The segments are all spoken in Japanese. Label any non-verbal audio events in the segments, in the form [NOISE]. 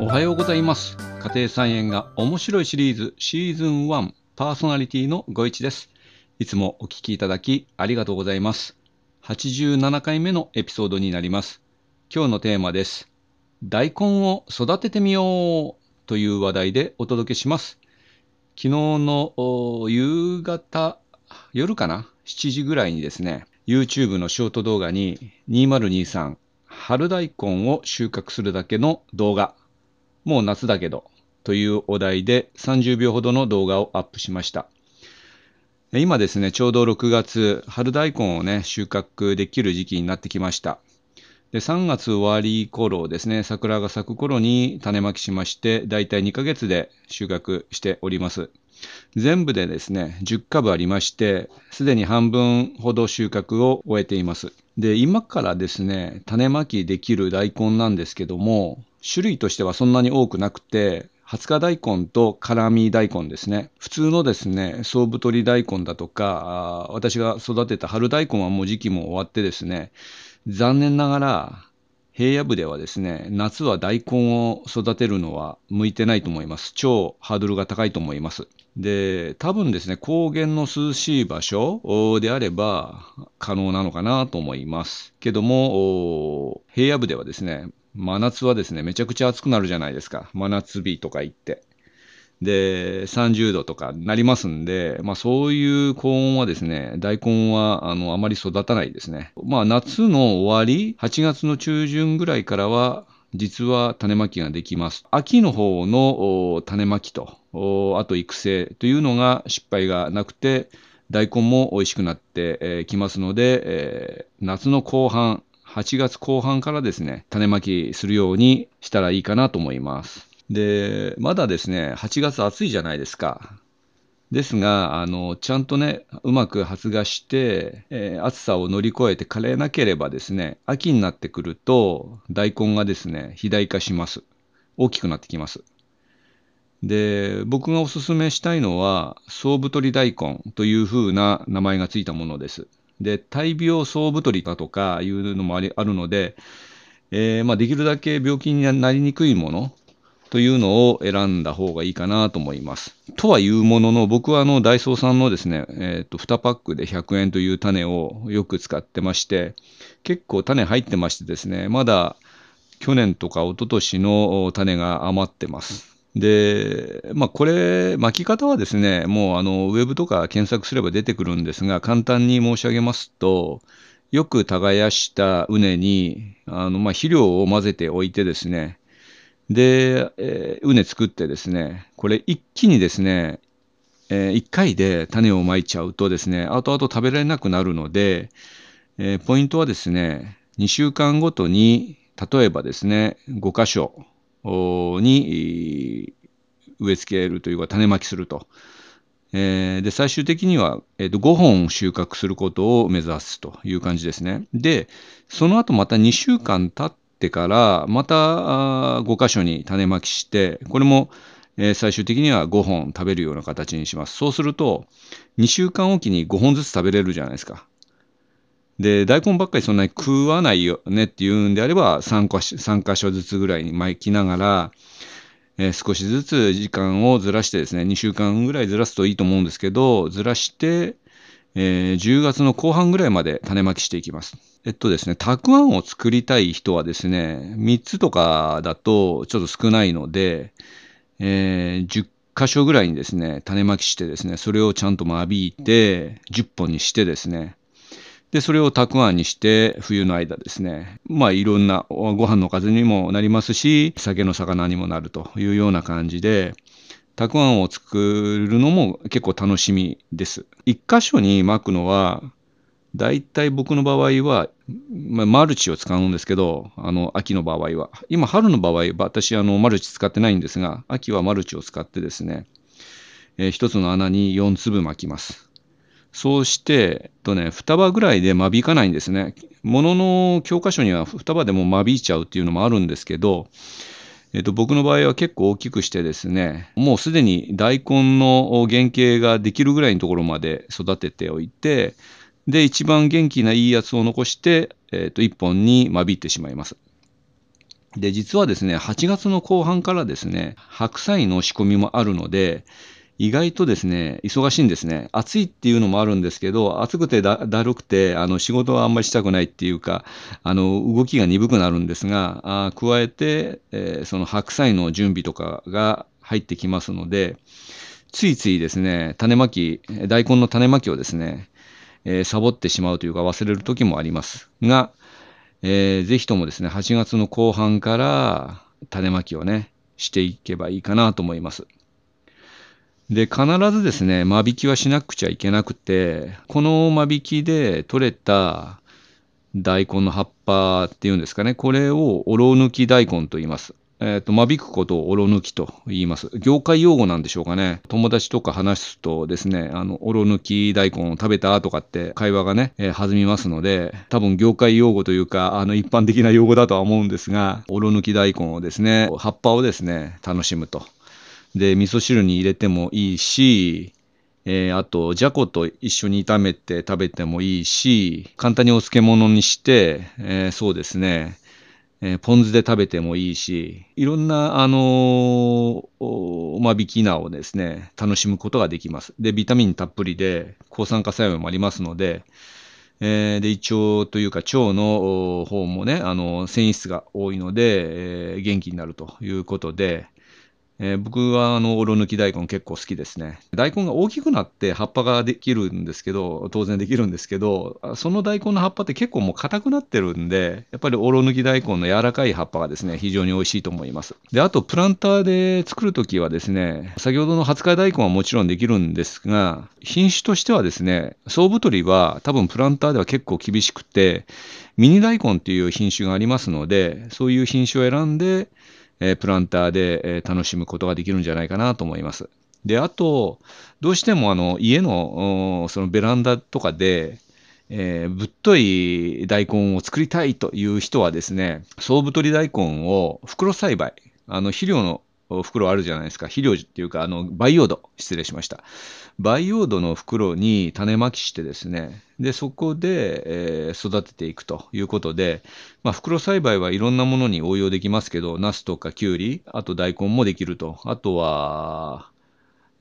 おはようございます。家庭菜園が面白いシリーズシーズン1パーソナリティのご一です。いつもお聞きいただきありがとうございます。87回目のエピソードになります。今日のテーマです。大根を育ててみようという話題でお届けします。昨日の夕方、夜かな ?7 時ぐらいにですね、YouTube のショート動画に2023春大根を収穫するだけの動画もう夏だけどというお題で30秒ほどの動画をアップしました。今ですね、ちょうど6月、春大根をね、収穫できる時期になってきました。で、3月終わり頃ですね、桜が咲く頃に種まきしまして、だいたい2ヶ月で収穫しております。全部でですね、10株ありまして、すでに半分ほど収穫を終えています。で、今からですね、種まきできる大根なんですけども、種類としてはそんなに多くなくて、20日大根と辛味大根ですね。普通のですね、総太り大根だとか、私が育てた春大根はもう時期も終わってですね、残念ながら平野部ではですね、夏は大根を育てるのは向いてないと思います。超ハードルが高いと思います。で、多分ですね、高原の涼しい場所であれば可能なのかなと思います。けども、平野部ではですね、真夏はですね、めちゃくちゃ暑くなるじゃないですか。真夏日とか言って。で、30度とかなりますんで、まあそういう高温はですね、大根はあのあまり育たないですね。まあ夏の終わり、8月の中旬ぐらいからは、実は種まきができます。秋の方の種まきと、あと育成というのが失敗がなくて、大根も美味しくなってきますので、夏の後半、8月後半からですね、種まきするようにしたらいいかなと思います。で、まだですね、8月暑いじゃないですか。ですが、あの、ちゃんとね、うまく発芽して、えー、暑さを乗り越えて枯れなければですね、秋になってくると、大根がですね、肥大化します。大きくなってきます。で、僕がおすすめしたいのは、総太り大根という風な名前がついたものです。で、大病総太りだとかいうのもありあるので、えー、まあ、できるだけ病気になりにくいものというのを選んだ方がいいかなと思います。とはいうものの、僕はあのダイソーさんのですね、え、ー、と、2パックで100円という種をよく使ってまして、結構種入ってましてですね、まだ去年とか一昨年の種が余ってます。で、まあ、これ、巻き方はですね、もうあのウェブとか検索すれば出てくるんですが、簡単に申し上げますと、よく耕した畝にあの、まあ、肥料を混ぜておいてですね、で、えー、畝作ってですね、これ一気にですね、えー、1回で種をまいちゃうとですね、後々食べられなくなるので、えー、ポイントはですね、2週間ごとに、例えばですね、5箇所に植え付けるというか種まきすると。えー、で、最終的には、えー、と5本収穫することを目指すという感じですね。で、その後また2週間経ってから、また5箇所に種まきして、これも、えー、最終的には5本食べるような形にします。そうすると、2週間おきに5本ずつ食べれるじゃないですか。で、大根ばっかりそんなに食わないよねっていうんであれば、3箇所ずつぐらいに巻きながら、えー、少しずつ時間をずらしてですね、2週間ぐらいずらすといいと思うんですけど、ずらして、えー、10月の後半ぐらいまで種まきしていきます。えっとですね、たくあんを作りたい人はですね、3つとかだとちょっと少ないので、えー、10箇所ぐらいにですね、種まきしてですね、それをちゃんと間引いて、10本にしてですね、で、それをたくあんにして、冬の間ですね、まあいろんなご飯のおかずにもなりますし、酒の魚にもなるというような感じで、たくあんを作るのも結構楽しみです。一箇所に巻くのは、だいたい僕の場合は、まあ、マルチを使うんですけど、あの、秋の場合は。今、春の場合、私、あの、マルチ使ってないんですが、秋はマルチを使ってですね、えー、一つの穴に4粒巻きます。そうして、えっとね、双葉ぐらいで間引かないんですね。ものの教科書には双葉でも間引いちゃうっていうのもあるんですけど、えっと、僕の場合は結構大きくしてですね、もうすでに大根の原型ができるぐらいのところまで育てておいて、で、一番元気ないいやつを残して、えっと、一本に間引いてしまいます。で、実はですね、8月の後半からですね、白菜の仕込みもあるので、意外とですね、忙しいんですね。暑いっていうのもあるんですけど、暑くてだるくて、あの仕事はあんまりしたくないっていうか、あの動きが鈍くなるんですが、あ加えて、えー、その白菜の準備とかが入ってきますので、ついついですね、種まき、大根の種まきをですね、えー、サボってしまうというか忘れる時もありますが、えー、ぜひともですね、8月の後半から種まきをね、していけばいいかなと思います。で、必ずですね、間引きはしなくちゃいけなくて、この間引きで取れた大根の葉っぱっていうんですかね、これをおろ抜き大根と言います。えっ、ー、と、間引くことをおろ抜きと言います。業界用語なんでしょうかね。友達とか話すとですね、あの、おろ抜き大根を食べたとかって会話がね、えー、弾みますので、多分業界用語というか、あの、一般的な用語だとは思うんですが、おろ抜き大根をですね、葉っぱをですね、楽しむと。で、味噌汁に入れてもいいし、えー、あと、じゃこと一緒に炒めて食べてもいいし、簡単にお漬物にして、えー、そうですね、えー、ポン酢で食べてもいいし、いろんな、あのー、間引き菜をですね、楽しむことができます。で、ビタミンたっぷりで、抗酸化作用もありますので、えー、で、胃腸というか腸の方もね、あの、繊維質が多いので、えー、元気になるということで、えー、僕はあの、おろ抜き大根結構好きですね。大根が大きくなって葉っぱができるんですけど、当然できるんですけど、その大根の葉っぱって結構もう硬くなってるんで、やっぱりおろ抜き大根の柔らかい葉っぱがですね、非常に美味しいと思います。で、あとプランターで作るときはですね、先ほどの20日大根はもちろんできるんですが、品種としてはですね、総太りは多分プランターでは結構厳しくて、ミニ大根っていう品種がありますので、そういう品種を選んで、えプランターで、え楽しむことができるんじゃないかなと思います。で、あと、どうしてもあの家のそのベランダとかで、えー、ぶっとい大根を作りたいという人はですね、総太り大根を袋栽培、あの肥料の袋あるじゃないですか。肥料っていうか、あの、培養土。失礼しました。培養土の袋に種まきしてですね、で、そこで、えー、育てていくということで、まあ、袋栽培はいろんなものに応用できますけど、ナスとかキュウリ、あと大根もできると。あとは、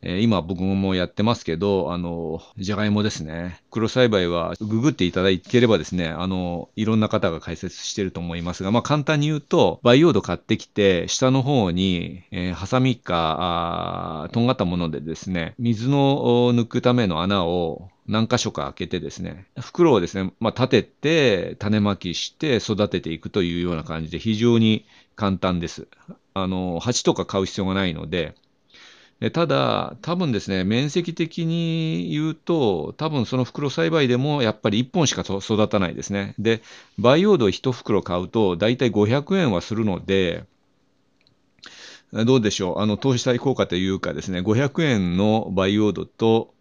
えー、今僕もやってますけど、あの、じゃがいもですね。黒栽培はググっていただければですね、あの、いろんな方が解説してると思いますが、まあ簡単に言うと、培養土買ってきて、下の方に、えー、ハサミか、あとんがったものでですね、水の抜くための穴を何箇所か開けてですね、袋をですね、まあ、立てて、種まきして育てていくというような感じで非常に簡単です。あの、鉢とか買う必要がないので、ただ、多分ですね、面積的に言うと、多分その袋栽培でもやっぱり1本しか育たないですね。で、培養土1袋買うと、だいたい500円はするので、どうでしょう、あの投資対効果というかですね、500円の培養土と、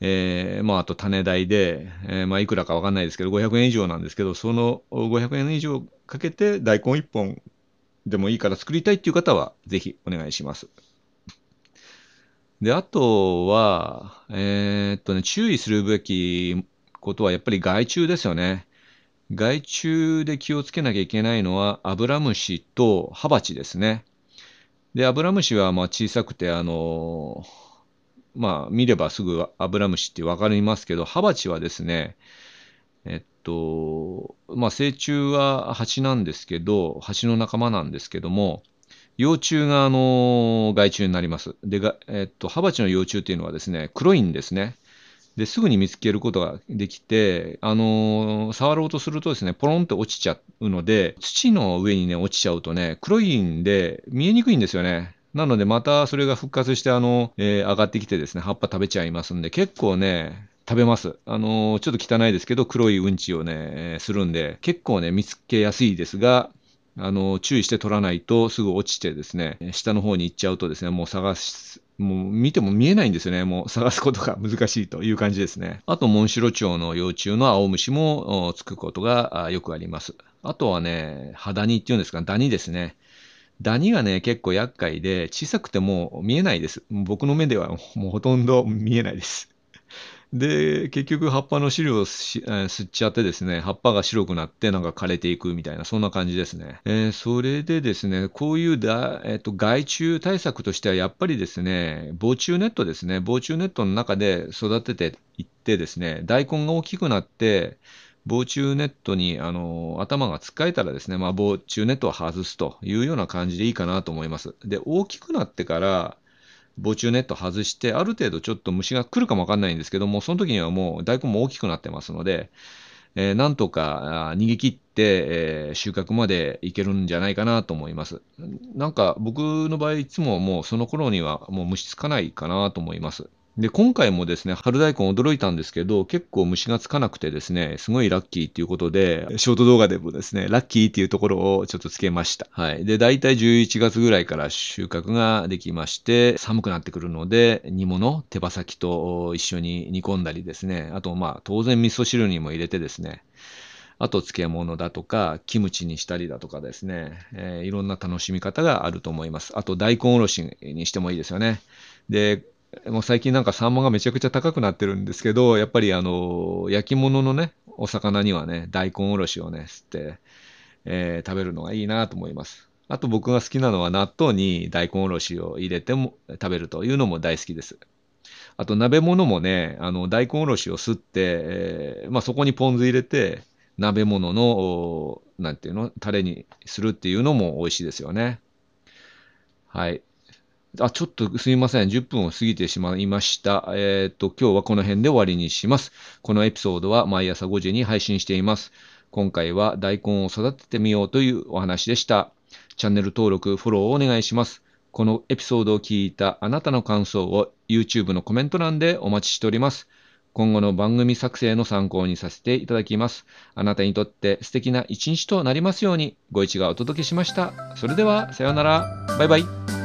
えー、まあ、あと種代で、えー、まあ、いくらかわかんないですけど、500円以上なんですけど、その500円以上かけて大根1本でもいいから作りたいっていう方は、ぜひお願いします。で、あとは、えー、っとね、注意するべきことはやっぱり害虫ですよね。害虫で気をつけなきゃいけないのは、アブラムシとハバチですね。で、アブラムシはまあ小さくて、あのまあ見ればすぐアブラムシってわかりますけど、ハバチはですね、えっと、まあ成虫は蜂なんですけど、蜂の仲間なんですけども、幼虫が、あの、害虫になります。で、がえっと、ハバチの幼虫っていうのはですね、黒いんですね。で、すぐに見つけることができて、あの触ろうとするとですね、ポロンって落ちちゃうので、土の上にね、落ちちゃうとね、黒いんで、見えにくいんですよね。なので、またそれが復活して、あの、えー、上がってきてですね、葉っぱ食べちゃいますんで、結構ね、食べます。あのちょっと汚いですけど、黒いうんちをね、するんで、結構ね、見つけやすいですが、あの、注意して取らないとすぐ落ちてですね、下の方に行っちゃうとですね、もう探す、もう見ても見えないんですよね。もう探すことが [LAUGHS] 難しいという感じですね。あと、モンシロチョウの幼虫の青虫もつくことがよくあります。あとはね、ハダニっていうんですか、ダニですね。ダニがね、結構厄介で、小さくても見えないです。僕の目ではもうほとんど見えないです。で、結局葉っぱの汁をえ吸っちゃってですね、葉っぱが白くなってなんか枯れていくみたいな、そんな感じですね。えー、それでですね、こういうだ、えーと、害虫対策としてはやっぱりですね、防虫ネットですね、防虫ネットの中で育てていってですね、大根が大きくなって、防虫ネットにあの頭がつっかえたらですね、まあ、防虫ネットを外すというような感じでいいかなと思います。で、大きくなってから、防虫ネット外して、ある程度ちょっと虫が来るかもわかんないんですけども、その時にはもう大根も大きくなってますので、えー、なんとか逃げ切って、えー、収穫までいけるんじゃないかなと思います。なんか僕の場合いつももうその頃にはもう虫つかないかなと思います。で、今回もですね、春大根驚いたんですけど、結構虫がつかなくてですね、すごいラッキーっていうことで、ショート動画でもですね、ラッキーっていうところをちょっとつけました。はい。で、大体11月ぐらいから収穫ができまして、寒くなってくるので、煮物、手羽先と一緒に煮込んだりですね、あとまあ当然味噌汁にも入れてですね、あと漬物だとか、キムチにしたりだとかですね、えー、いろんな楽しみ方があると思います。あと大根おろしにしてもいいですよね。で、もう最近なんかサンマがめちゃくちゃ高くなってるんですけど、やっぱりあの、焼き物のね、お魚にはね、大根おろしをね、吸って、えー、食べるのがいいなと思います。あと僕が好きなのは納豆に大根おろしを入れても食べるというのも大好きです。あと鍋物もね、あの大根おろしを吸って、えー、まあ、そこにポン酢入れて、鍋物の、なんていうの、タレにするっていうのも美味しいですよね。はい。あ、ちょっとすみません。10分を過ぎてしまいました。えっ、と、今日はこの辺で終わりにします。このエピソードは毎朝5時に配信しています。今回は大根を育ててみようというお話でした。チャンネル登録、フォローをお願いします。このエピソードを聞いたあなたの感想を YouTube のコメント欄でお待ちしております。今後の番組作成の参考にさせていただきます。あなたにとって素敵な一日となりますように、ご一がお届けしました。それでは、さようなら。バイバイ。